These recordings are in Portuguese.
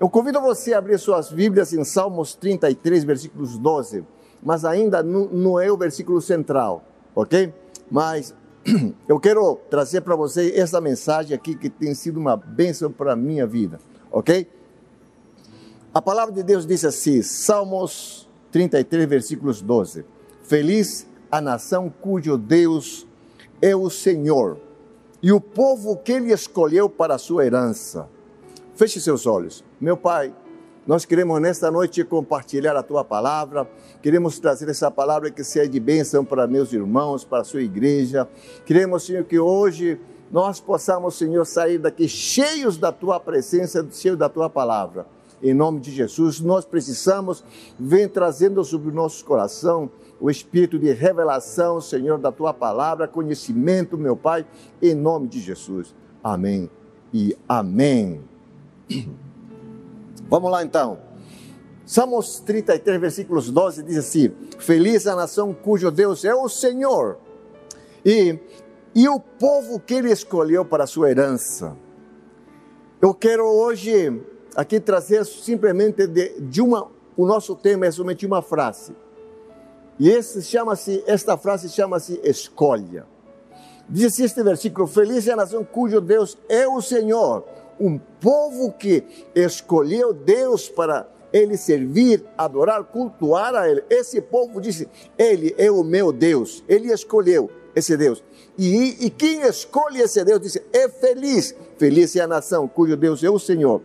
Eu convido você a abrir suas Bíblias em Salmos 33, versículos 12, mas ainda não é o versículo central, ok? Mas eu quero trazer para você essa mensagem aqui que tem sido uma bênção para a minha vida, ok? A palavra de Deus diz assim, Salmos 33, versículos 12: Feliz a nação cujo Deus é o Senhor e o povo que ele escolheu para a sua herança. Feche seus olhos. Meu Pai, nós queremos nesta noite compartilhar a tua palavra, queremos trazer essa palavra que seja de bênção para meus irmãos, para a sua igreja. Queremos, Senhor, que hoje nós possamos, Senhor, sair daqui cheios da tua presença, cheios da tua palavra. Em nome de Jesus, nós precisamos, vem trazendo sobre o nosso coração o espírito de revelação, Senhor, da tua palavra, conhecimento, meu Pai, em nome de Jesus. Amém e amém. Vamos lá então. Salmos 33, versículos 12 diz assim: Feliz a nação cujo Deus é o Senhor, e, e o povo que ele escolheu para a sua herança. Eu quero hoje aqui trazer simplesmente de, de uma, o nosso tema é somente uma frase. E esse chama-se, esta frase chama-se escolha. Diz assim este versículo: Feliz é a nação cujo Deus é o Senhor, um povo que escolheu Deus para ele servir, adorar, cultuar a ele. Esse povo disse: Ele é o meu Deus. Ele escolheu esse Deus. E, e quem escolhe esse Deus disse: É feliz. Feliz é a nação cujo Deus é o Senhor.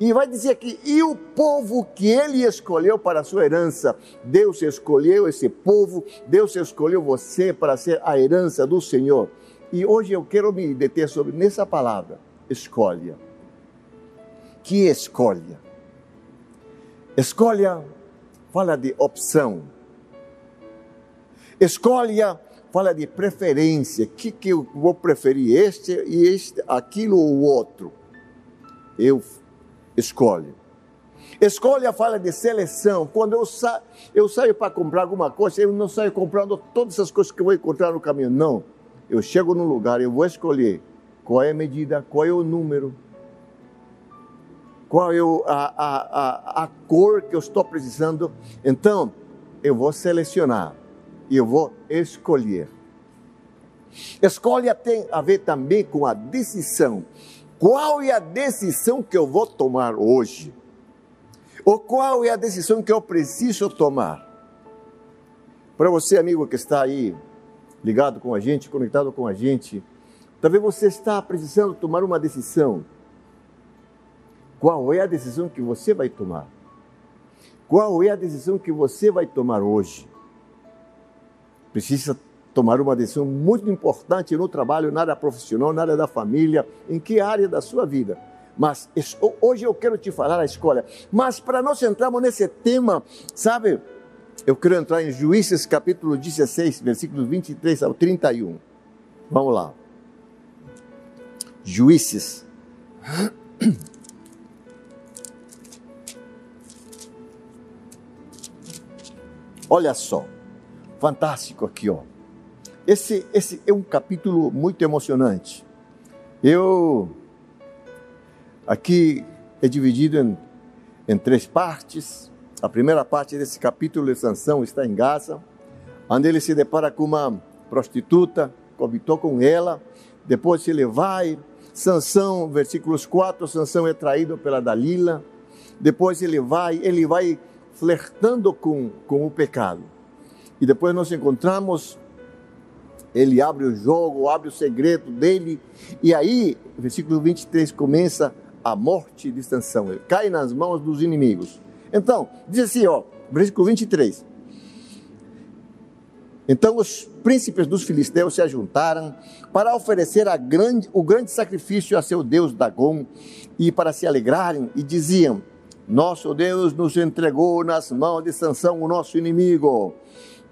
E vai dizer aqui, e o povo que ele escolheu para a sua herança, Deus escolheu esse povo, Deus escolheu você para ser a herança do Senhor. E hoje eu quero me deter sobre nessa palavra, escolha. Que escolha? Escolha fala de opção. Escolha fala de preferência. O que, que eu vou preferir? Este e este, aquilo ou outro. Eu escolhe. Escolha fala de seleção. Quando eu, sa eu saio para comprar alguma coisa, eu não saio comprando todas as coisas que eu vou encontrar no caminho. Não. Eu chego num lugar, eu vou escolher qual é a medida, qual é o número, qual é a, a, a, a cor que eu estou precisando. Então, eu vou selecionar e eu vou escolher. Escolha tem a ver também com a decisão. Qual é a decisão que eu vou tomar hoje? Ou qual é a decisão que eu preciso tomar? Para você, amigo que está aí ligado com a gente, conectado com a gente, talvez você está precisando tomar uma decisão. Qual é a decisão que você vai tomar? Qual é a decisão que você vai tomar hoje? Precisa tomar uma decisão muito importante no trabalho, na área profissional, na área da família, em que área da sua vida. Mas hoje eu quero te falar a escolha. Mas para nós entrarmos nesse tema, sabe, eu quero entrar em Juízes capítulo 16, versículos 23 ao 31. Vamos lá. Juízes. Olha só, fantástico aqui, ó. Esse, esse é um capítulo muito emocionante. Eu aqui é dividido em, em três partes. A primeira parte desse capítulo de Sansão está em Gaza, onde ele se depara com uma prostituta, cobitou com ela, depois ele vai, Sansão, versículos 4, Sansão é traído pela Dalila, depois ele vai, ele vai flertando com, com o pecado. E depois nós encontramos ele abre o jogo, abre o segredo dele, e aí, versículo 23 começa a morte de Sansão. Ele cai nas mãos dos inimigos. Então, diz assim, ó, versículo 23. Então os príncipes dos filisteus se ajuntaram para oferecer grande, o grande sacrifício a seu deus Dagom e para se alegrarem e diziam: Nosso Deus nos entregou nas mãos de Sansão, o nosso inimigo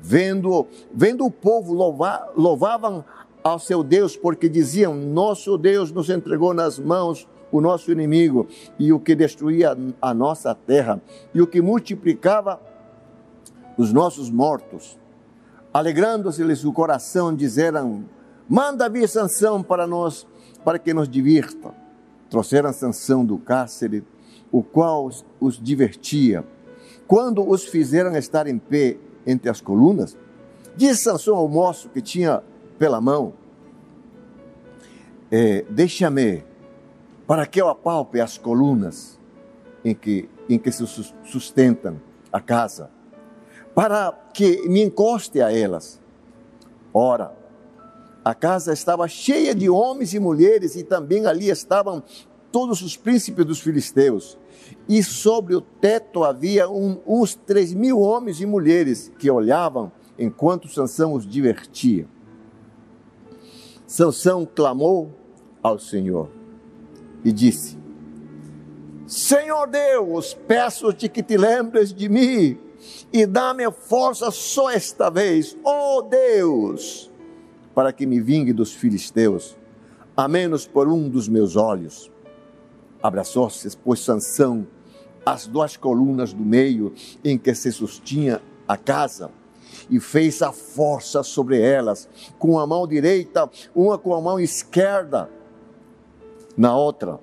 Vendo, vendo o povo louvar, louvavam ao seu Deus, porque diziam: Nosso Deus nos entregou nas mãos o nosso inimigo, e o que destruía a nossa terra, e o que multiplicava os nossos mortos. Alegrando-se-lhes o coração, disseram: Manda vir Sansão para nós, para que nos divirta. Trouxeram Sansão do cárcere o qual os divertia. Quando os fizeram estar em pé entre as colunas, disse Sansão ao moço que tinha pela mão: é, Deixa-me, para que eu apalpe as colunas em que, em que se sustentam a casa, para que me encoste a elas. Ora, a casa estava cheia de homens e mulheres, e também ali estavam todos os príncipes dos filisteus. E sobre o teto havia um, uns três mil homens e mulheres que olhavam enquanto Sansão os divertia. Sansão clamou ao Senhor e disse: Senhor Deus, peço-te que te lembres de mim e dá-me força só esta vez, ó oh Deus, para que me vingue dos filisteus, a menos por um dos meus olhos abraçou-se, pois Sansão, as duas colunas do meio em que se sustinha a casa, e fez a força sobre elas, com a mão direita, uma com a mão esquerda, na outra,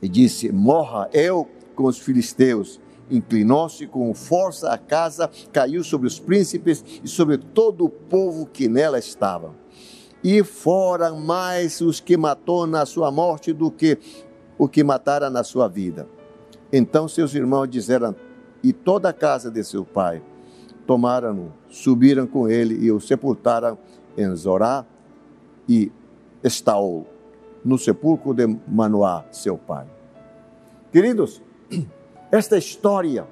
e disse: Morra eu com os filisteus. Inclinou-se com força a casa, caiu sobre os príncipes e sobre todo o povo que nela estava. E foram mais os que matou na sua morte do que o que matara na sua vida. Então seus irmãos disseram, e toda a casa de seu pai, tomaram-no, subiram com ele e o sepultaram em Zorá e Estaol, no sepulcro de Manoá, seu pai. Queridos, esta história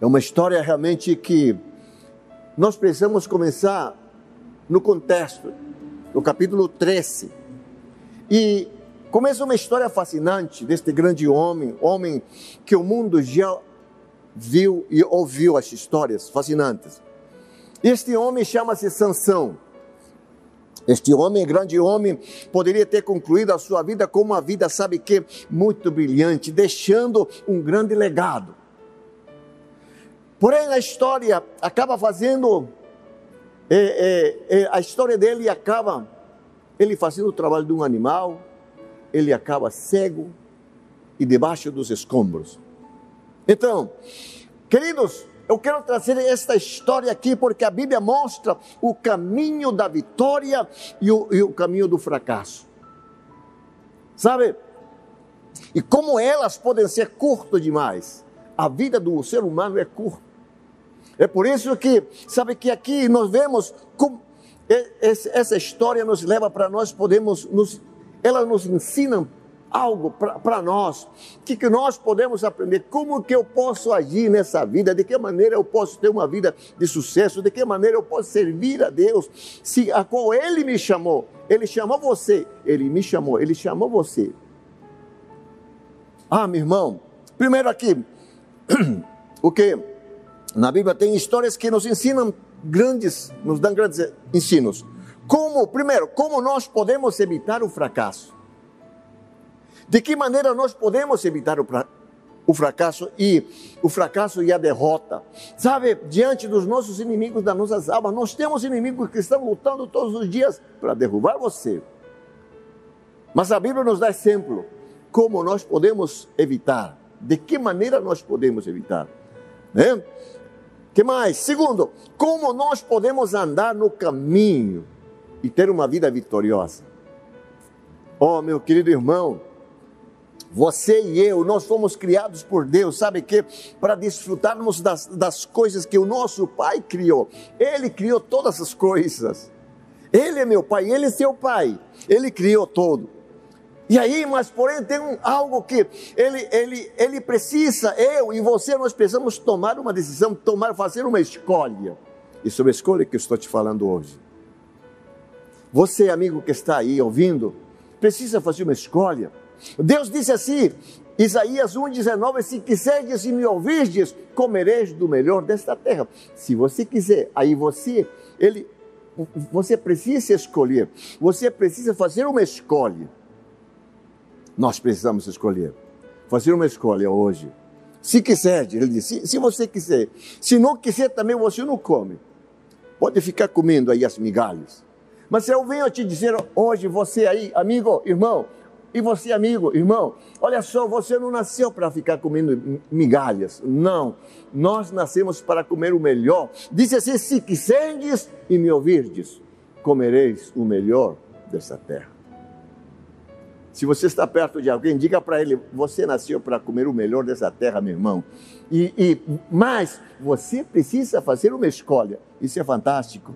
é uma história realmente que nós precisamos começar no contexto, no capítulo 13. E Começa uma história fascinante deste grande homem, homem que o mundo já viu e ouviu as histórias fascinantes. Este homem chama-se Sansão. Este homem, grande homem, poderia ter concluído a sua vida com uma vida, sabe que, muito brilhante, deixando um grande legado. Porém, a história acaba fazendo, é, é, é, a história dele acaba, ele fazendo o trabalho de um animal, ele acaba cego e debaixo dos escombros. Então, queridos, eu quero trazer esta história aqui porque a Bíblia mostra o caminho da vitória e o, e o caminho do fracasso. Sabe? E como elas podem ser curtas demais. A vida do ser humano é curta. É por isso que, sabe que aqui nós vemos como essa história nos leva para nós podemos nos elas nos ensinam algo para nós, que, que nós podemos aprender, como que eu posso agir nessa vida, de que maneira eu posso ter uma vida de sucesso, de que maneira eu posso servir a Deus, se a qual Ele me chamou, Ele chamou você, Ele me chamou, Ele chamou você. Ah, meu irmão, primeiro aqui, o que na Bíblia tem histórias que nos ensinam grandes, nos dão grandes ensinos. Como, primeiro, como nós podemos evitar o fracasso? De que maneira nós podemos evitar o, o fracasso e o fracasso e a derrota? Sabe, diante dos nossos inimigos das nossas almas, nós temos inimigos que estão lutando todos os dias para derrubar você. Mas a Bíblia nos dá exemplo como nós podemos evitar. De que maneira nós podemos evitar? Né? Que mais? Segundo, como nós podemos andar no caminho e ter uma vida vitoriosa. Oh, meu querido irmão, você e eu, nós fomos criados por Deus, sabe que? Para desfrutarmos das, das coisas que o nosso Pai criou. Ele criou todas as coisas. Ele é meu Pai, Ele é seu Pai. Ele criou todo. E aí, mas porém tem um, algo que ele, ele, ele precisa, eu e você, nós precisamos tomar uma decisão, tomar, fazer uma escolha. E sobre a escolha que eu estou te falando hoje. Você, amigo que está aí ouvindo, precisa fazer uma escolha. Deus disse assim, Isaías 1,19: Se quiserdes e me ouvirdes, comereis do melhor desta terra. Se você quiser, aí você, ele, você precisa escolher, você precisa fazer uma escolha. Nós precisamos escolher, fazer uma escolha hoje. Se quiser, ele disse, se, se você quiser, se não quiser também você não come. Pode ficar comendo aí as migalhas. Mas eu venho te dizer hoje, você aí, amigo, irmão, E você, amigo, irmão, olha só, você não nasceu para ficar comendo migalhas. Não. Nós nascemos para comer o melhor. Disse assim: se quiserdes e me ouvirdes, comereis o melhor dessa terra. Se você está perto de alguém, diga para ele: você nasceu para comer o melhor dessa terra, meu irmão. E, e mas você precisa fazer uma escolha. Isso é fantástico.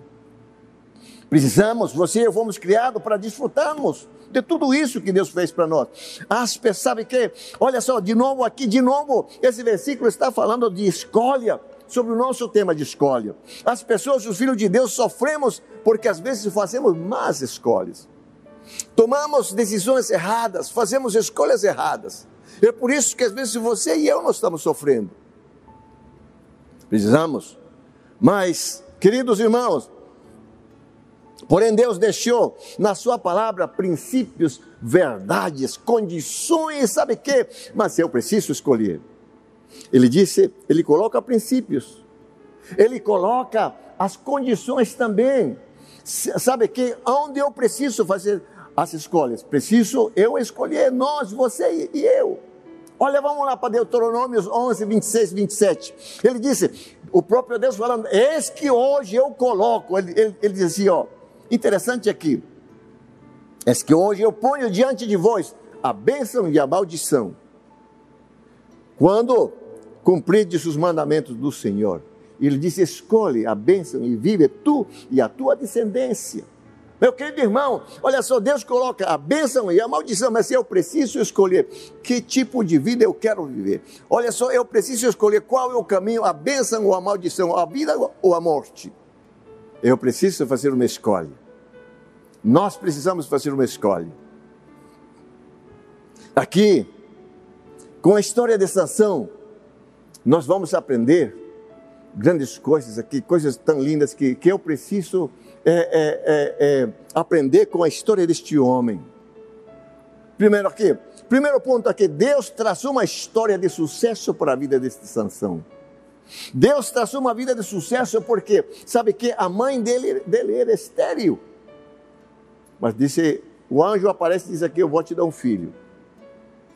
Precisamos, você e eu fomos criados para desfrutarmos de tudo isso que Deus fez para nós. As pessoas, sabe que? Olha só, de novo aqui, de novo, esse versículo está falando de escolha, sobre o nosso tema de escolha. As pessoas, os filhos de Deus, sofremos porque às vezes fazemos más escolhas. Tomamos decisões erradas, fazemos escolhas erradas. É por isso que às vezes você e eu não estamos sofrendo. Precisamos. Mas, queridos irmãos, Porém, Deus deixou na Sua palavra princípios, verdades, condições, sabe quê? Mas eu preciso escolher. Ele disse, ele coloca princípios, ele coloca as condições também. Sabe que onde eu preciso fazer as escolhas? Preciso eu escolher, nós, você e eu. Olha, vamos lá para Deuteronômio 11, 26, 27. Ele disse, o próprio Deus falando, eis que hoje eu coloco, ele, ele, ele dizia ó, Interessante aqui é que hoje eu ponho diante de vós a bênção e a maldição. Quando cumprirdes os mandamentos do Senhor, ele disse: escolhe a bênção e vive tu e a tua descendência. Meu querido irmão, olha só, Deus coloca a bênção e a maldição, mas eu preciso escolher que tipo de vida eu quero viver. Olha só, eu preciso escolher qual é o caminho, a bênção ou a maldição, a vida ou a morte. Eu preciso fazer uma escolha. Nós precisamos fazer uma escolha. Aqui, com a história de Sansão, nós vamos aprender grandes coisas aqui, coisas tão lindas que, que eu preciso é, é, é, é aprender com a história deste homem. Primeiro aqui, primeiro ponto aqui, Deus traçou uma história de sucesso para a vida deste Sansão. Deus traçou uma vida de sucesso porque, sabe que a mãe dele, dele era estéril. Mas disse, o anjo aparece e diz aqui, eu vou te dar um filho.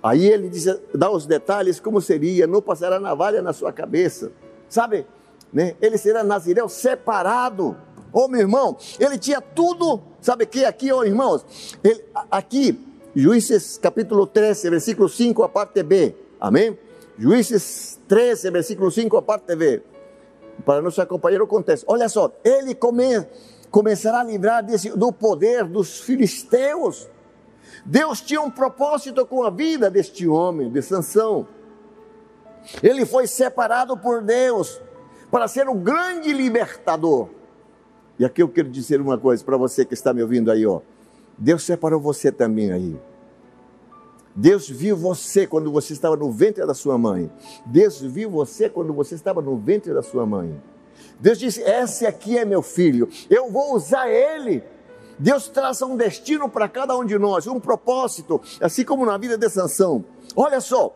Aí ele diz, dá os detalhes como seria, não passará navalha na sua cabeça. Sabe? Né? Ele será nazireu separado. Ô oh, meu irmão, ele tinha tudo, sabe que aqui, ô oh, irmãos, ele, aqui, Juízes capítulo 13, versículo 5, a parte B. Amém? Juízes 13, versículo 5, a parte B. Para nos acompanhar o contexto. Olha só, ele come, começará a livrar desse, do poder dos filisteus. Deus tinha um propósito com a vida deste homem, de Sansão. Ele foi separado por Deus para ser o grande libertador. E aqui eu quero dizer uma coisa para você que está me ouvindo aí, ó. Deus separou você também aí. Deus viu você quando você estava no ventre da sua mãe. Deus viu você quando você estava no ventre da sua mãe. Deus disse: Esse aqui é meu filho, eu vou usar ele. Deus traça um destino para cada um de nós, um propósito, assim como na vida de Sansão. Olha só,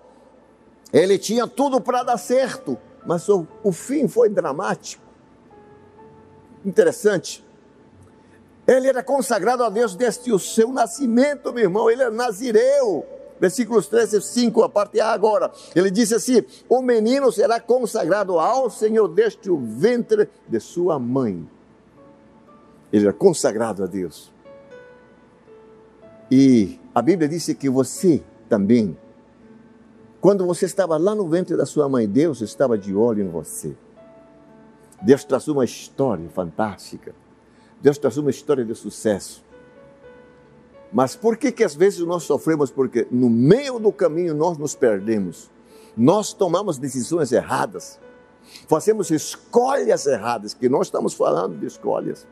ele tinha tudo para dar certo, mas o, o fim foi dramático. Interessante. Ele era consagrado a Deus desde o seu nascimento, meu irmão, ele era nazireu versículos 13 e 5, a parte A agora. Ele disse assim: O menino será consagrado ao Senhor desde o ventre de sua mãe. Ele era consagrado a Deus. E a Bíblia disse que você também, quando você estava lá no ventre da sua mãe, Deus estava de olho em você. Deus traçou uma história fantástica. Deus traçou uma história de sucesso. Mas por que que às vezes nós sofremos? Porque no meio do caminho nós nos perdemos. Nós tomamos decisões erradas. Fazemos escolhas erradas, que nós estamos falando de escolhas.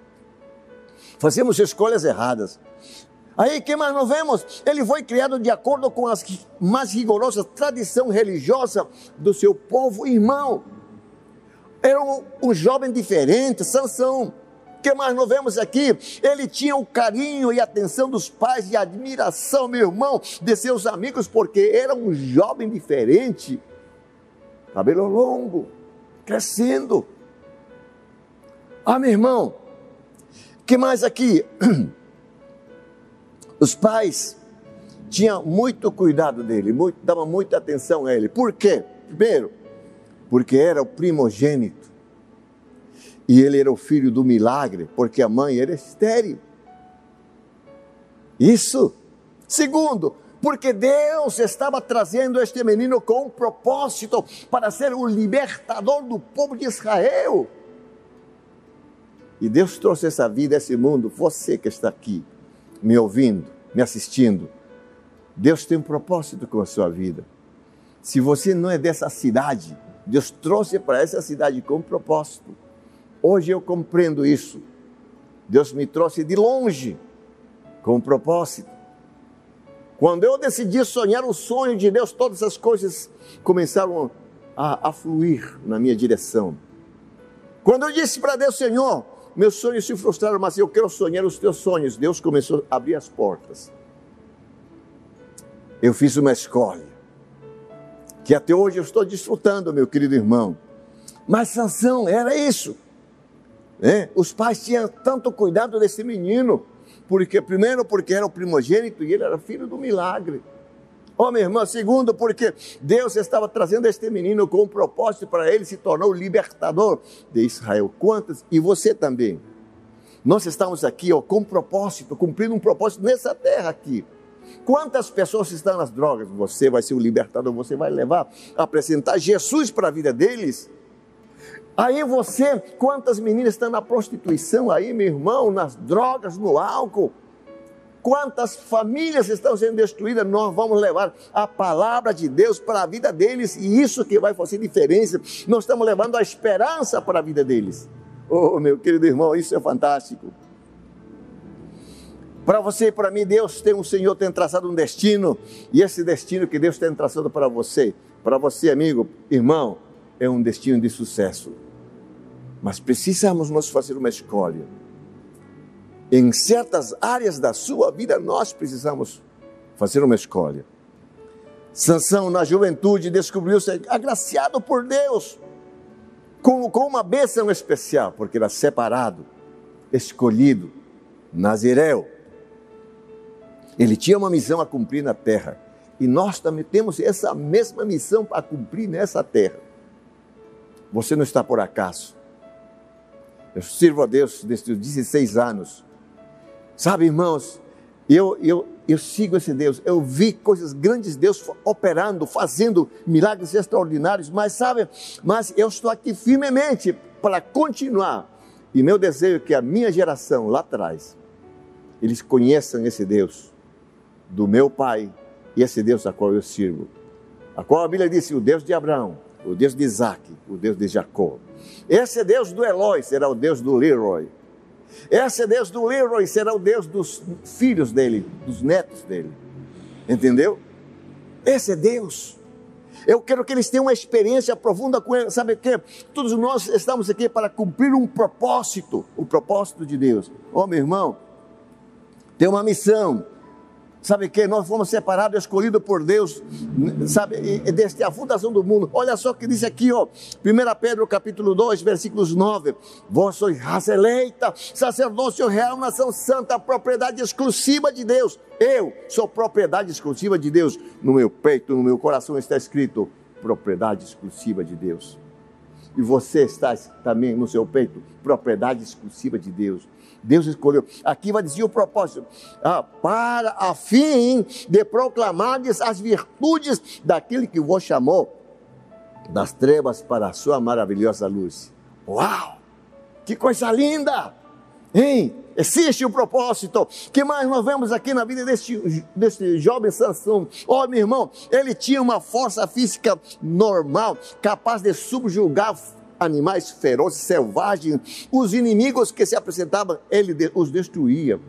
Fazemos escolhas erradas. Aí, que mais nós vemos? Ele foi criado de acordo com as mais rigorosas tradição religiosa do seu povo irmão. Era um, um jovem diferente, Sansão que mais nós vemos aqui? Ele tinha o carinho e atenção dos pais e admiração, meu irmão, de seus amigos, porque era um jovem diferente, cabelo longo, crescendo. Ah, meu irmão, que mais aqui? Os pais tinha muito cuidado dele, muito, dava muita atenção a ele. Por quê? Primeiro, porque era o primogênito. E ele era o filho do milagre, porque a mãe era estéril. Isso. Segundo, porque Deus estava trazendo este menino com um propósito para ser o libertador do povo de Israel. E Deus trouxe essa vida, esse mundo, você que está aqui, me ouvindo, me assistindo. Deus tem um propósito com a sua vida. Se você não é dessa cidade, Deus trouxe para essa cidade com um propósito. Hoje eu compreendo isso. Deus me trouxe de longe com um propósito. Quando eu decidi sonhar o sonho de Deus, todas as coisas começaram a, a fluir na minha direção. Quando eu disse para Deus, Senhor, meus sonhos se frustraram, mas eu quero sonhar os teus sonhos. Deus começou a abrir as portas. Eu fiz uma escolha, que até hoje eu estou desfrutando, meu querido irmão. Mas Sansão era isso. Né? Os pais tinham tanto cuidado desse menino, porque primeiro porque era o primogênito e ele era filho do milagre. Ó, oh, minha irmã, segundo, porque Deus estava trazendo este menino com um propósito para ele se tornar o libertador de Israel. Quantas? E você também. Nós estamos aqui com um propósito, cumprindo um propósito nessa terra aqui. Quantas pessoas estão nas drogas? Você vai ser o libertador, você vai levar, apresentar Jesus para a vida deles. Aí você, quantas meninas estão na prostituição aí, meu irmão, nas drogas, no álcool? quantas famílias estão sendo destruídas, nós vamos levar a palavra de Deus para a vida deles e isso que vai fazer diferença. Nós estamos levando a esperança para a vida deles. Oh, meu querido irmão, isso é fantástico. Para você e para mim, Deus tem um Senhor tem traçado um destino, e esse destino que Deus tem traçado para você, para você, amigo, irmão, é um destino de sucesso. Mas precisamos nós fazer uma escolha em certas áreas da sua vida, nós precisamos fazer uma escolha. Sansão, na juventude, descobriu-se agraciado por Deus, com, uma bênção especial, porque era separado, escolhido, nazireu. Ele tinha uma missão a cumprir na terra. E nós também temos essa mesma missão a cumprir nessa terra. Você não está por acaso. Eu sirvo a Deus desde os 16 anos. Sabe, irmãos, eu, eu, eu sigo esse Deus, eu vi coisas grandes, Deus operando, fazendo milagres extraordinários, mas sabe, mas eu estou aqui firmemente para continuar. E meu desejo é que a minha geração lá atrás, eles conheçam esse Deus do meu pai e esse Deus a qual eu sirvo. A qual a Bíblia disse: o Deus de Abraão, o Deus de Isaac, o Deus de Jacó. Esse é Deus do Eloi, será o Deus do Leroy. Esse é Deus do Leroy será o Deus dos filhos dele, dos netos dele. Entendeu? Esse é Deus. Eu quero que eles tenham uma experiência profunda com ele. Sabe o que? Todos nós estamos aqui para cumprir um propósito, o propósito de Deus. Oh, meu irmão, tem uma missão. Sabe que nós fomos separados, escolhidos por Deus, sabe, desde a fundação do mundo. Olha só o que diz aqui, ó, 1 Pedro capítulo 2, versículos 9. Vós sois raça eleita, sacerdócio real, nação santa, propriedade exclusiva de Deus. Eu sou propriedade exclusiva de Deus. No meu peito, no meu coração está escrito propriedade exclusiva de Deus. E você está também no seu peito, propriedade exclusiva de Deus. Deus escolheu. Aqui vai dizer o propósito: ah, para a fim de proclamar as virtudes daquele que vos chamou das trevas para a sua maravilhosa luz. Uau! Que coisa linda! Hein? Existe o um propósito. que mais nós vemos aqui na vida deste, deste jovem Sansão? Ó, oh, meu irmão, ele tinha uma força física normal, capaz de subjugar animais ferozes, selvagens, os inimigos que se apresentavam, ele os destruía.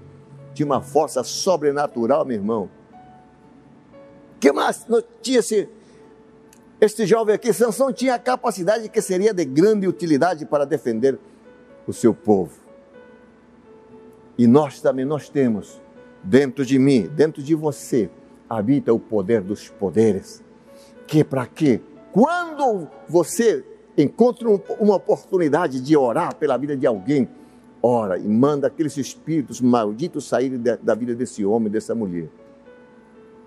Tinha uma força sobrenatural, meu irmão. que mais tinha este jovem aqui? Sansão tinha a capacidade que seria de grande utilidade para defender o seu povo. E nós também nós temos dentro de mim, dentro de você, habita o poder dos poderes. Que para quê? Quando você encontra uma oportunidade de orar pela vida de alguém, ora e manda aqueles espíritos malditos saírem da vida desse homem, dessa mulher.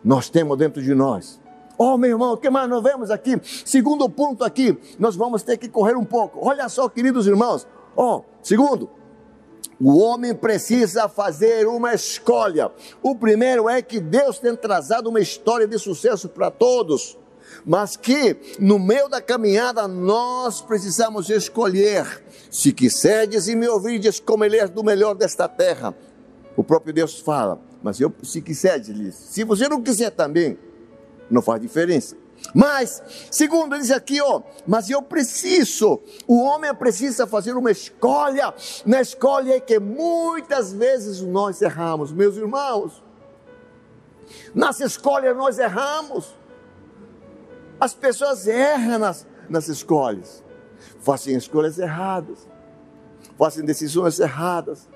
nós temos dentro de nós. Oh, meu irmão, o que mais nós vemos aqui? Segundo ponto aqui, nós vamos ter que correr um pouco. Olha só, queridos irmãos. Oh, segundo, o homem precisa fazer uma escolha. O primeiro é que Deus tem trazado uma história de sucesso para todos, mas que no meio da caminhada nós precisamos escolher. Se quiserdes e me ouvirdes comer do melhor desta terra, o próprio Deus fala, mas eu, se quiserdes, se você não quiser também, não faz diferença. Mas, segundo, diz aqui, ó, mas eu preciso, o homem precisa fazer uma escolha, na escolha é que muitas vezes nós erramos, meus irmãos, nas escolhas nós erramos, as pessoas erram nas, nas escolhas, fazem escolhas erradas, fazem decisões erradas,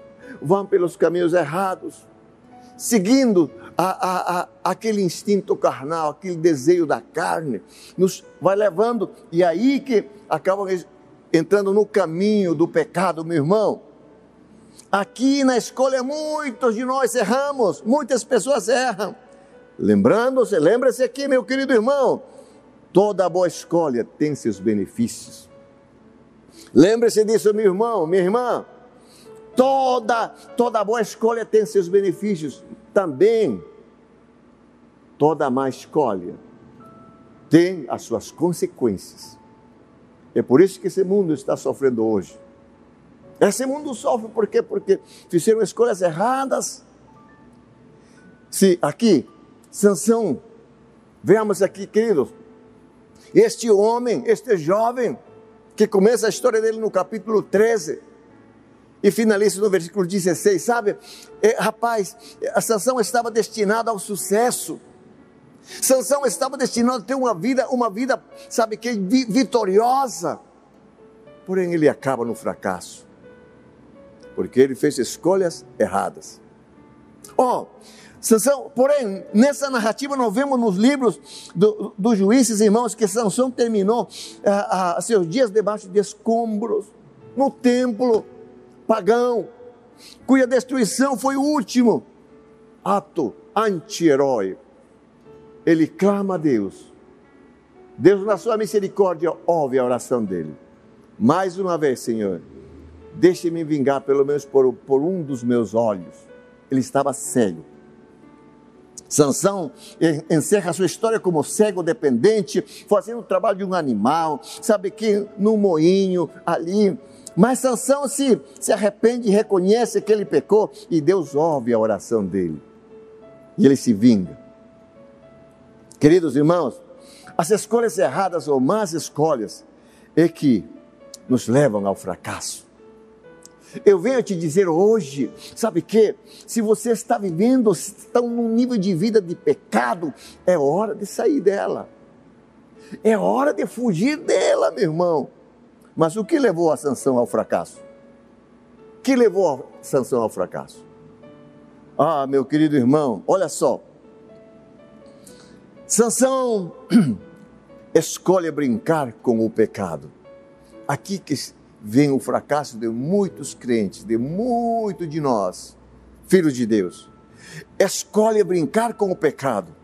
vão pelos caminhos errados, seguindo a, a, a, aquele instinto carnal, aquele desejo da carne, nos vai levando, e aí que acabam entrando no caminho do pecado, meu irmão. Aqui na escolha, muitos de nós erramos, muitas pessoas erram. Lembrando-se, lembra-se aqui, meu querido irmão, toda boa escolha tem seus benefícios. Lembre-se disso, meu irmão, minha irmã. Toda, toda boa escolha tem seus benefícios. Também, toda má escolha tem as suas consequências. É por isso que esse mundo está sofrendo hoje. Esse mundo sofre por quê? Porque fizeram escolhas erradas. Se aqui, Sansão, veamos aqui, queridos, este homem, este jovem, que começa a história dele no capítulo 13, e finaliza no versículo 16, sabe? É, rapaz, a Sansão estava destinada ao sucesso. Sansão estava destinado a ter uma vida, uma vida, sabe que vitoriosa. Porém, ele acaba no fracasso. Porque ele fez escolhas erradas. Oh, Sansão, porém, nessa narrativa nós vemos nos livros dos do juízes, irmãos, que Sansão terminou ah, ah, seus dias debaixo de escombros, no templo, pagão, cuja destruição foi o último ato anti-herói. Ele clama a Deus. Deus, na sua misericórdia, ouve a oração dele. Mais uma vez, Senhor, deixe-me vingar pelo menos por, por um dos meus olhos. Ele estava cego. Sansão encerra sua história como cego dependente, fazendo o trabalho de um animal, sabe que no moinho ali mas Sansão se, se arrepende e reconhece que ele pecou e Deus ouve a oração dele. E ele se vinga. Queridos irmãos, as escolhas erradas ou más escolhas é que nos levam ao fracasso. Eu venho te dizer hoje, sabe que? Se você está vivendo, está num nível de vida de pecado, é hora de sair dela. É hora de fugir dela, meu irmão. Mas o que levou a Sansão ao fracasso? O que levou a Sansão ao fracasso? Ah, meu querido irmão, olha só. Sansão escolhe brincar com o pecado. Aqui que vem o fracasso de muitos crentes, de muito de nós, filhos de Deus. Escolhe brincar com o pecado.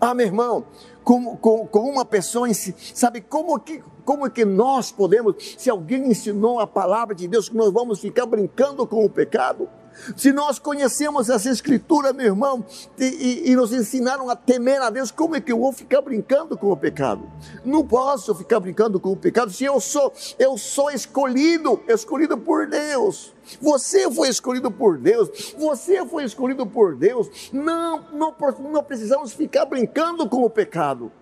Ah, meu irmão, como, com, com uma pessoa, sabe como que, como que nós podemos, se alguém ensinou a palavra de Deus, que nós vamos ficar brincando com o pecado? Se nós conhecemos essa escritura, meu irmão, e, e, e, nos ensinaram a temer a Deus, como é que eu vou ficar brincando com o pecado? Não posso ficar brincando com o pecado se eu sou, eu sou escolhido, escolhido por Deus. Você foi escolhido por Deus, você foi escolhido por Deus. Não, não, não precisamos ficar brincando com o pecado.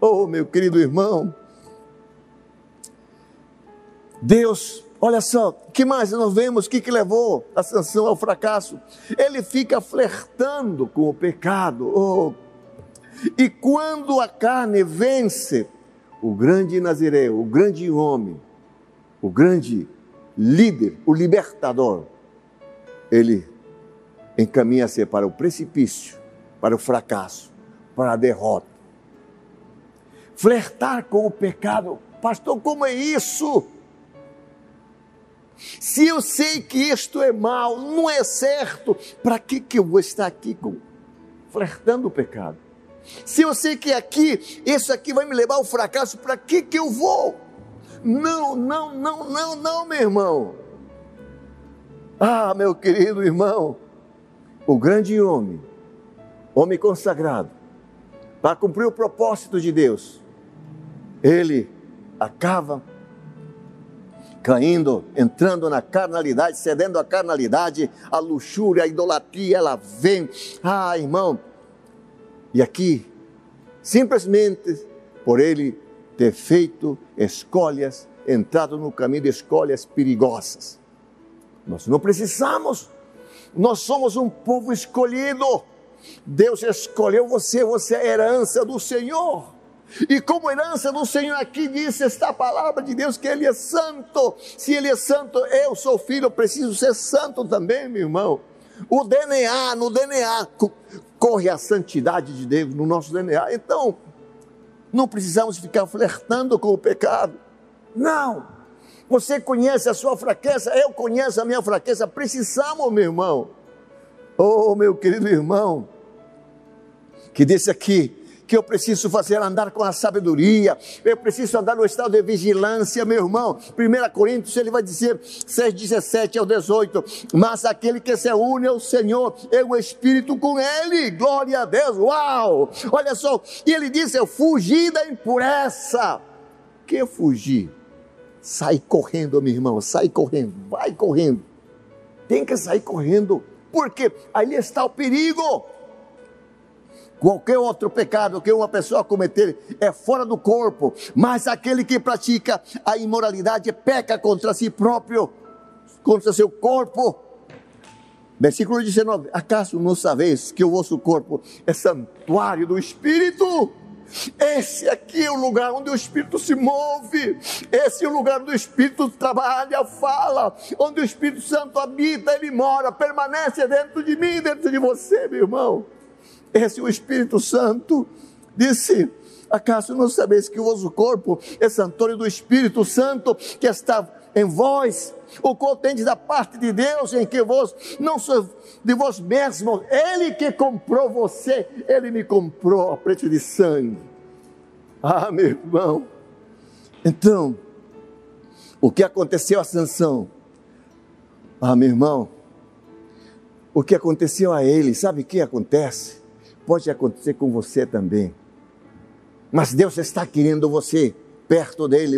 Oh, meu querido irmão, Deus Olha só, que mais nós vemos? O que, que levou a sanção ao fracasso? Ele fica flertando com o pecado. Oh. E quando a carne vence, o grande Nazireu, o grande homem, o grande líder, o libertador, ele encaminha-se para o precipício, para o fracasso, para a derrota. Flertar com o pecado, pastor, como é isso? Se eu sei que isto é mal, não é certo, para que, que eu vou estar aqui com, flertando o pecado. Se eu sei que aqui, isso aqui vai me levar ao fracasso, para que que eu vou? Não, não, não, não, não, meu irmão. Ah, meu querido irmão, o grande homem, homem consagrado, para cumprir o propósito de Deus, ele acaba caindo, entrando na carnalidade, cedendo à carnalidade, a luxúria, a idolatria, ela vem. Ah, irmão, e aqui, simplesmente por ele ter feito escolhas, entrado no caminho de escolhas perigosas. Nós não precisamos, nós somos um povo escolhido. Deus escolheu você, você é herança do Senhor. E como herança do Senhor, aqui diz esta palavra de Deus que Ele é santo. Se Ele é santo, eu sou filho, eu preciso ser santo também, meu irmão. O DNA, no DNA, corre a santidade de Deus no nosso DNA. Então, não precisamos ficar flertando com o pecado. Não. Você conhece a sua fraqueza, eu conheço a minha fraqueza. Precisamos, meu irmão. Oh, meu querido irmão, que disse aqui, que eu preciso fazer andar com a sabedoria, eu preciso andar no estado de vigilância, meu irmão. 1 Coríntios, ele vai dizer 6, 17 ao 18: Mas aquele que se une ao Senhor é o Espírito com ele, glória a Deus, uau! Olha só, e ele disse: Eu fugi da impureza. Que fugir? Sai correndo, meu irmão, sai correndo, vai correndo. Tem que sair correndo, porque ali está o perigo. Qualquer outro pecado que uma pessoa cometer é fora do corpo, mas aquele que pratica a imoralidade peca contra si próprio, contra seu corpo. Versículo 19: Acaso não sabeis que o vosso corpo é santuário do Espírito? Esse aqui é o lugar onde o Espírito se move, esse é o lugar onde o Espírito trabalha, fala, onde o Espírito Santo habita, ele mora, permanece dentro de mim, dentro de você, meu irmão. Esse é o Espírito Santo. Disse: Acaso não sabeis que o vosso corpo é santuário do Espírito Santo que está em vós, o qual tendes da parte de Deus, em que vós não sou de vós mesmos, Ele que comprou você, Ele me comprou a preço de sangue. Ah, meu irmão. Então, o que aconteceu a Sansão? Ah, meu irmão, o que aconteceu a ele, sabe o que acontece? Pode acontecer com você também. Mas Deus está querendo você perto dele.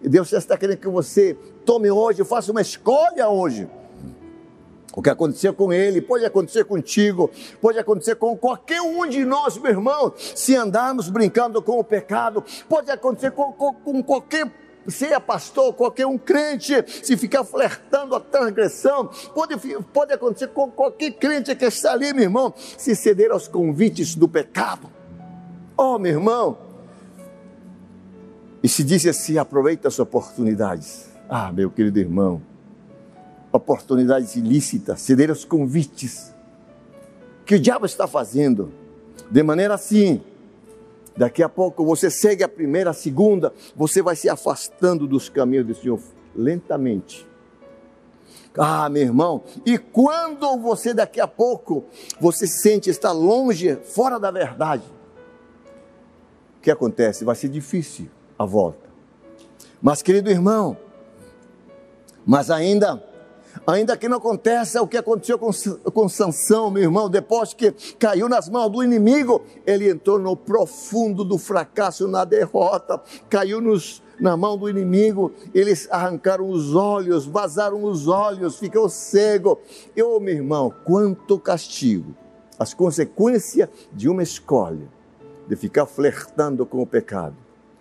Deus está querendo que você tome hoje, faça uma escolha hoje. O que aconteceu com ele pode acontecer contigo, pode acontecer com qualquer um de nós, meu irmão, se andarmos brincando com o pecado, pode acontecer com, com, com qualquer seja pastor, qualquer um crente, se ficar flertando a transgressão, pode, pode acontecer com qualquer crente que está ali, meu irmão, se ceder aos convites do pecado. Oh, meu irmão, e se diz assim: aproveita as oportunidades. Ah, meu querido irmão, oportunidades ilícitas, ceder aos convites que o diabo está fazendo, de maneira assim, Daqui a pouco você segue a primeira, a segunda, você vai se afastando dos caminhos do Senhor lentamente. Ah, meu irmão, e quando você daqui a pouco você sente estar longe, fora da verdade, o que acontece? Vai ser difícil a volta. Mas, querido irmão, mas ainda Ainda que não aconteça o que aconteceu com, com Sansão, meu irmão, depois que caiu nas mãos do inimigo, ele entrou no profundo do fracasso, na derrota, caiu nos, na mão do inimigo, eles arrancaram os olhos, vazaram os olhos, ficou cego. Eu, meu irmão, quanto castigo, as consequências de uma escolha, de ficar flertando com o pecado,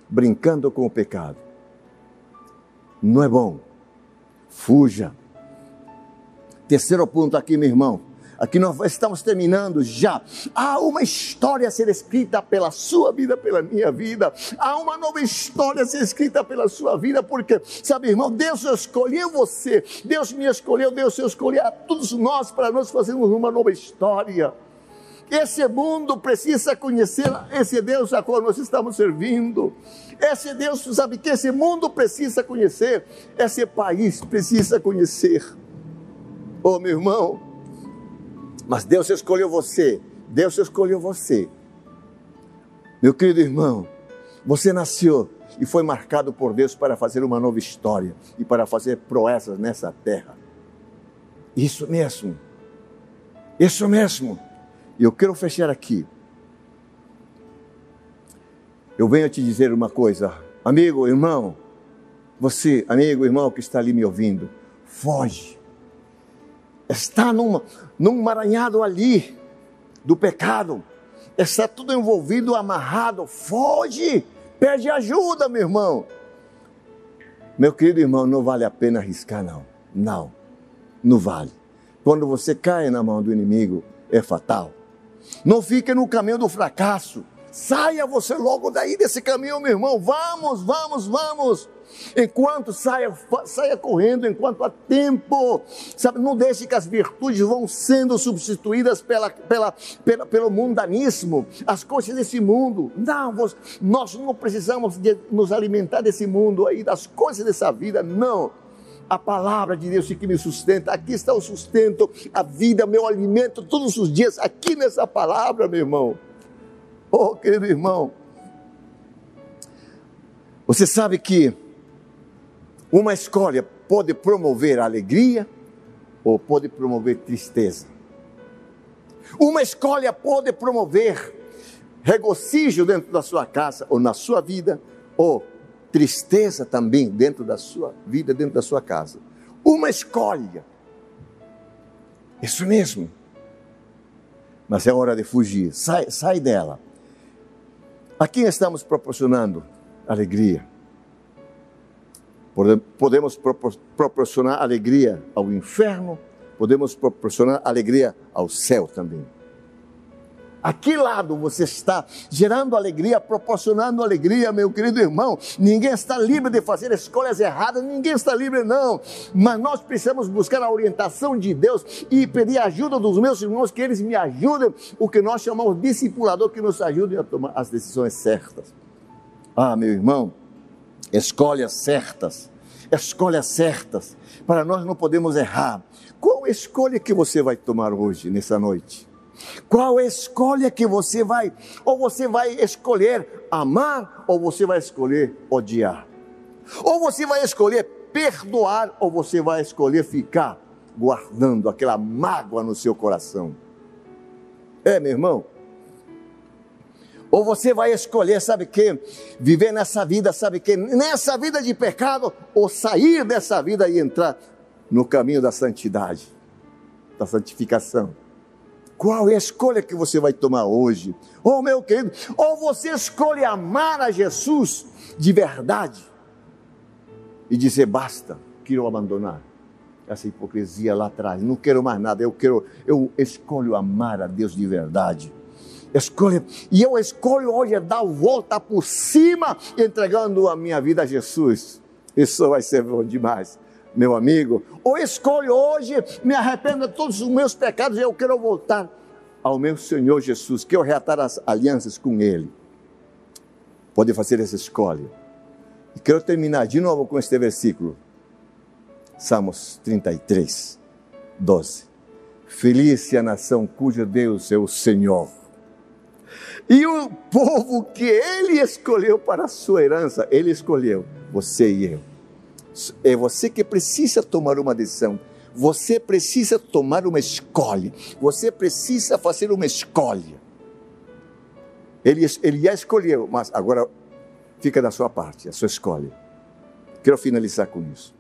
brincando com o pecado. Não é bom. Fuja Terceiro ponto aqui, meu irmão. Aqui nós estamos terminando já. Há uma história a ser escrita pela sua vida, pela minha vida. Há uma nova história a ser escrita pela sua vida, porque, sabe, irmão, Deus escolheu você, Deus me escolheu, Deus escolheu a todos nós para nós fazermos uma nova história. Esse mundo precisa conhecer esse Deus a qual nós estamos servindo. Esse Deus, sabe que esse mundo precisa conhecer, esse país precisa conhecer. Oh, meu irmão, mas Deus escolheu você Deus escolheu você. Meu querido irmão, você nasceu e foi marcado por Deus para fazer uma nova história e para fazer proezas nessa terra. Isso mesmo. Isso mesmo. E eu quero fechar aqui. Eu venho te dizer uma coisa, amigo, irmão, você, amigo, irmão que está ali me ouvindo, foge. Está num, num maranhado ali do pecado, está tudo envolvido, amarrado, foge, pede ajuda, meu irmão. Meu querido irmão, não vale a pena arriscar, não. Não, não vale. Quando você cai na mão do inimigo, é fatal. Não fique no caminho do fracasso. Saia você logo daí desse caminho, meu irmão. Vamos, vamos, vamos. Enquanto saia, saia correndo, enquanto há tempo. Sabe, não deixe que as virtudes vão sendo substituídas pela, pela, pela, pelo mundanismo, as coisas desse mundo. Não, nós não precisamos de nos alimentar desse mundo aí, das coisas dessa vida, não a palavra de Deus que me sustenta. Aqui está o sustento, a vida, meu alimento todos os dias, aqui nessa palavra, meu irmão. Oh, querido irmão, você sabe que uma escolha pode promover alegria ou pode promover tristeza. Uma escolha pode promover regocijo dentro da sua casa ou na sua vida, ou tristeza também dentro da sua vida, dentro da sua casa. Uma escolha. Isso mesmo. Mas é hora de fugir. Sai, sai dela. A quem estamos proporcionando alegria? Podemos proporcionar alegria ao inferno, podemos proporcionar alegria ao céu também. A que lado você está gerando alegria, proporcionando alegria, meu querido irmão? Ninguém está livre de fazer escolhas erradas, ninguém está livre, não. Mas nós precisamos buscar a orientação de Deus e pedir ajuda dos meus irmãos, que eles me ajudem, o que nós chamamos de discipulador, que nos ajude a tomar as decisões certas. Ah, meu irmão, escolhas certas, escolhas certas, para nós não podemos errar. Qual escolha que você vai tomar hoje, nessa noite? Qual escolha que você vai? Ou você vai escolher amar, ou você vai escolher odiar. Ou você vai escolher perdoar, ou você vai escolher ficar guardando aquela mágoa no seu coração. É, meu irmão? Ou você vai escolher, sabe que? Viver nessa vida, sabe que? Nessa vida de pecado, ou sair dessa vida e entrar no caminho da santidade, da santificação. Qual é a escolha que você vai tomar hoje? Oh, meu querido, ou você escolhe amar a Jesus de verdade e dizer basta, quero abandonar essa hipocrisia lá atrás, não quero mais nada, eu quero, eu escolho amar a Deus de verdade. Escolho, e eu escolho hoje dar volta por cima, entregando a minha vida a Jesus. Isso vai ser bom demais meu amigo, ou escolho hoje, me arrependo de todos os meus pecados e eu quero voltar ao meu Senhor Jesus, quero reatar as alianças com Ele. Pode fazer essa escolha. E quero terminar de novo com este versículo. Salmos 33, 12. Feliz é a nação cujo Deus é o Senhor. E o povo que ele escolheu para a sua herança, ele escolheu você e eu. É você que precisa tomar uma decisão. Você precisa tomar uma escolha. Você precisa fazer uma escolha. Ele, ele já escolheu, mas agora fica da sua parte, a sua escolha. Quero finalizar com isso.